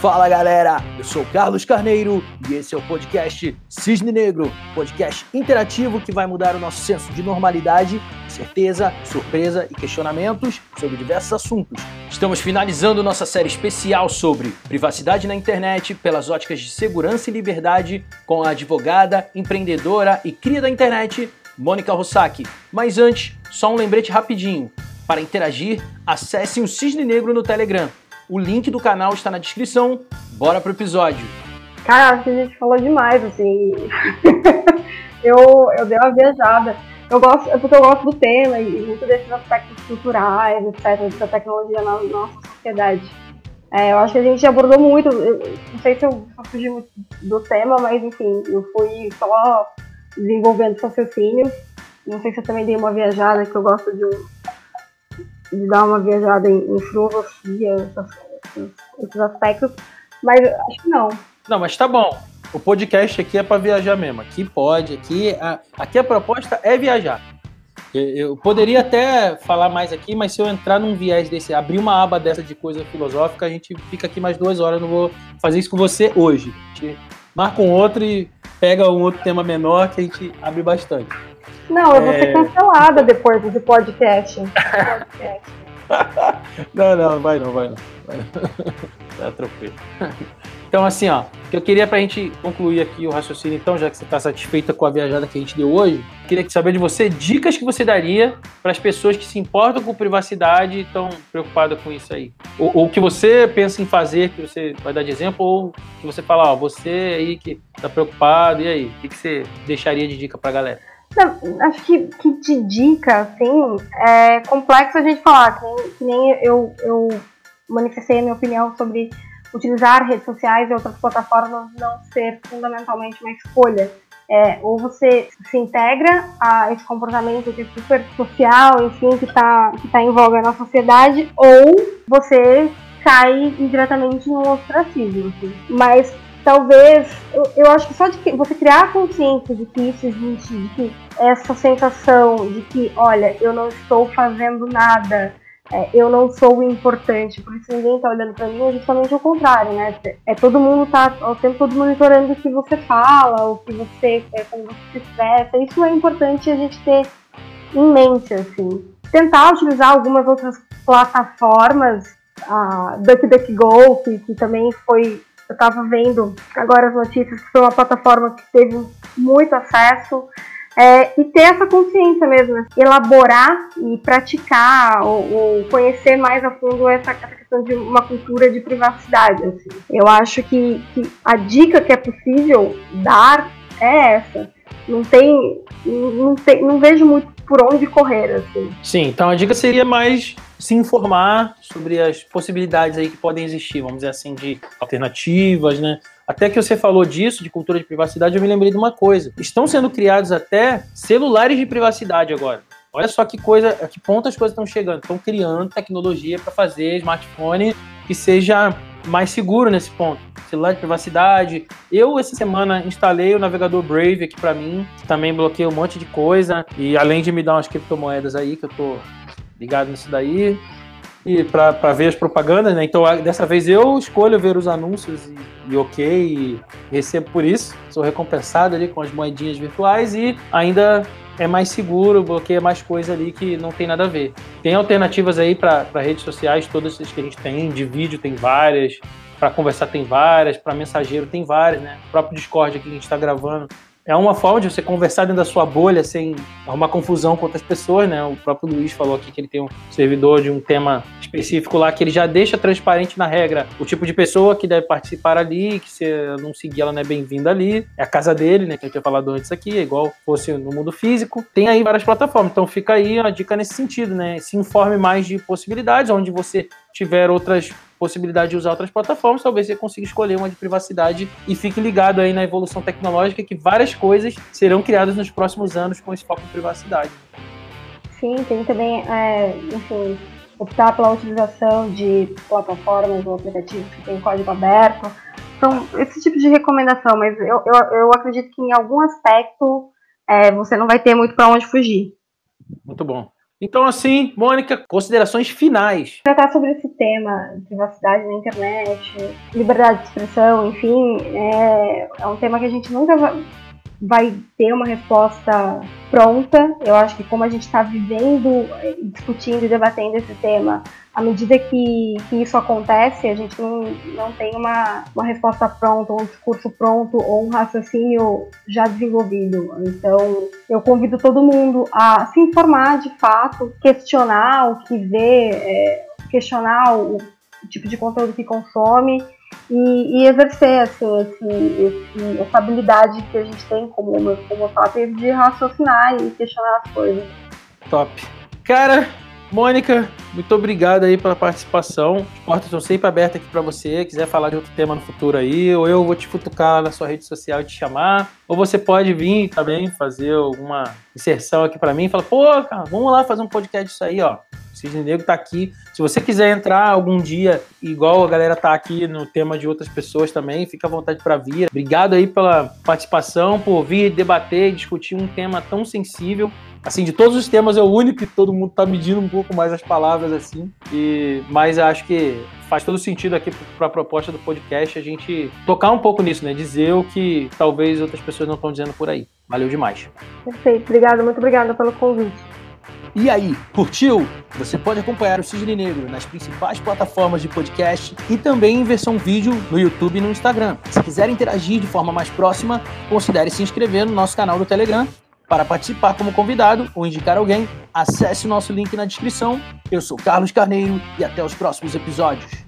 Fala galera, eu sou Carlos Carneiro e esse é o podcast Cisne Negro, podcast interativo que vai mudar o nosso senso de normalidade, certeza, surpresa e questionamentos sobre diversos assuntos. Estamos finalizando nossa série especial sobre privacidade na internet pelas óticas de segurança e liberdade com a advogada, empreendedora e cria da internet, Mônica Rossack. Mas antes, só um lembrete rapidinho. Para interagir, acessem o Cisne Negro no Telegram. O link do canal está na descrição. Bora pro episódio. Cara, acho que a gente falou demais, assim. eu, eu dei uma viajada. Eu gosto, é porque eu gosto do tema e muito desses aspectos culturais, etc., da tecnologia na nossa sociedade. É, eu acho que a gente abordou muito, eu, não sei se eu fugi muito do tema, mas enfim, eu fui só desenvolvendo raciocínios. Não sei se eu também dei uma viajada, que eu gosto de um, de dar uma viajada em, em filosofia, essas, esses aspectos, mas acho que não. Não, mas tá bom. O podcast aqui é para viajar mesmo. Aqui pode, aqui a, aqui a proposta é viajar. Eu poderia até falar mais aqui, mas se eu entrar num viés desse, abrir uma aba dessa de coisa filosófica, a gente fica aqui mais duas horas. Não vou fazer isso com você hoje. A gente marca um outro e pega um outro tema menor que a gente abre bastante. Não, eu vou ser é. cancelada depois do podcast. não, não, vai não, vai não. Vai não. Tá tranquilo. Então, assim, ó, que eu queria pra gente concluir aqui o raciocínio, então, já que você tá satisfeita com a viajada que a gente deu hoje, queria saber de você dicas que você daria para as pessoas que se importam com privacidade e estão preocupadas com isso aí. Ou, ou que você pensa em fazer, que você vai dar de exemplo, ou que você fala, ó, você aí que tá preocupado, e aí? O que, que você deixaria de dica pra galera? Acho que, que de dica, assim, é complexo a gente falar, que, que nem eu, eu manifestei a minha opinião sobre utilizar redes sociais e outras plataformas não ser fundamentalmente uma escolha. É, ou você se integra a esse comportamento que é super social, enfim, que está que tá em voga na sociedade, ou você cai indiretamente no ostracismo. Assim. Mas talvez, eu, eu acho que só de você criar a consciência de que isso existe, de que essa sensação de que, olha, eu não estou fazendo nada, é, eu não sou importante, por isso ninguém está olhando para mim, é justamente o contrário, né? É todo mundo tá o tempo todo monitorando o que você fala, o que você, é, como você se expressa. Isso é importante a gente ter em mente, assim. Tentar utilizar algumas outras plataformas, a DuckDuckGo, que, que também foi eu estava vendo agora as notícias que foi uma plataforma que teve muito acesso. É, e ter essa consciência mesmo, né? elaborar e praticar ou, ou, conhecer mais a fundo essa, essa, questão de uma cultura de privacidade. Assim. Eu acho que, que a dica que é possível dar é essa. Não tem, não, tem, não vejo muito por onde correr. Assim. Sim, então a dica seria mais se informar sobre as possibilidades aí que podem existir, vamos dizer assim, de alternativas, né? Até que você falou disso, de cultura de privacidade, eu me lembrei de uma coisa. Estão sendo criados até celulares de privacidade agora. Olha só que coisa, a que ponto as coisas estão chegando. Estão criando tecnologia para fazer smartphone que seja mais seguro nesse ponto. Celular de privacidade. Eu, essa semana, instalei o navegador Brave aqui para mim. Também bloqueei um monte de coisa. E além de me dar umas criptomoedas aí, que eu tô ligado nisso daí. E para ver as propagandas, né? Então, dessa vez eu escolho ver os anúncios e, e ok, e recebo por isso. Sou recompensado ali com as moedinhas virtuais e ainda é mais seguro, bloqueia mais coisa ali que não tem nada a ver. Tem alternativas aí para redes sociais, todas as que a gente tem, de vídeo tem várias, para conversar tem várias, para mensageiro tem várias, né? O próprio Discord aqui que a gente está gravando é uma forma de você conversar dentro da sua bolha sem arrumar confusão com outras pessoas, né? O próprio Luiz falou aqui que ele tem um servidor de um tema específico lá que ele já deixa transparente na regra o tipo de pessoa que deve participar ali, que se não seguir ela não é bem-vinda ali. É a casa dele, né? Que eu tinha falado antes aqui, é igual fosse no mundo físico. Tem aí várias plataformas, então fica aí uma dica nesse sentido, né? Se informe mais de possibilidades, onde você tiver outras possibilidade de usar outras plataformas, talvez você consiga escolher uma de privacidade e fique ligado aí na evolução tecnológica que várias coisas serão criadas nos próximos anos com esse foco em privacidade. Sim, tem também, é, enfim, optar pela utilização de plataformas ou aplicativos que têm código aberto. Então, esse tipo de recomendação, mas eu, eu, eu acredito que em algum aspecto é, você não vai ter muito para onde fugir. Muito bom. Então, assim, Mônica, considerações finais. Tratar sobre esse tema, privacidade na internet, liberdade de expressão, enfim, é, é um tema que a gente nunca vai vai ter uma resposta pronta. Eu acho que como a gente está vivendo, discutindo e debatendo esse tema, à medida que, que isso acontece, a gente não, não tem uma, uma resposta pronta, um discurso pronto ou um raciocínio já desenvolvido. Então, eu convido todo mundo a se informar de fato, questionar o que vê, é, questionar o, o tipo de conteúdo que consome e, e exercer assim, esse, esse, essa habilidade que a gente tem como, como top de raciocinar e questionar as coisas. Top. Cara, Mônica, muito obrigado aí pela participação. As portas estão sempre abertas aqui para você. Quiser falar de outro tema no futuro aí, ou eu vou te futucar na sua rede social e te chamar, ou você pode vir também fazer alguma inserção aqui para mim e falar: pô, cara, vamos lá fazer um podcast disso aí, ó. Cisne Negro tá aqui. Se você quiser entrar algum dia, igual a galera tá aqui no tema de outras pessoas também, fica à vontade para vir. Obrigado aí pela participação, por vir debater e discutir um tema tão sensível. Assim, de todos os temas é o único que todo mundo tá medindo um pouco mais as palavras assim. E mas acho que faz todo sentido aqui para a proposta do podcast a gente tocar um pouco nisso, né? Dizer o que talvez outras pessoas não estão dizendo por aí. Valeu demais. Perfeito, obrigada, muito obrigada pelo convite. E aí, curtiu? Você pode acompanhar o Cisne Negro nas principais plataformas de podcast e também em versão vídeo no YouTube e no Instagram. Se quiser interagir de forma mais próxima, considere se inscrever no nosso canal do Telegram. Para participar como convidado ou indicar alguém, acesse o nosso link na descrição. Eu sou Carlos Carneiro e até os próximos episódios.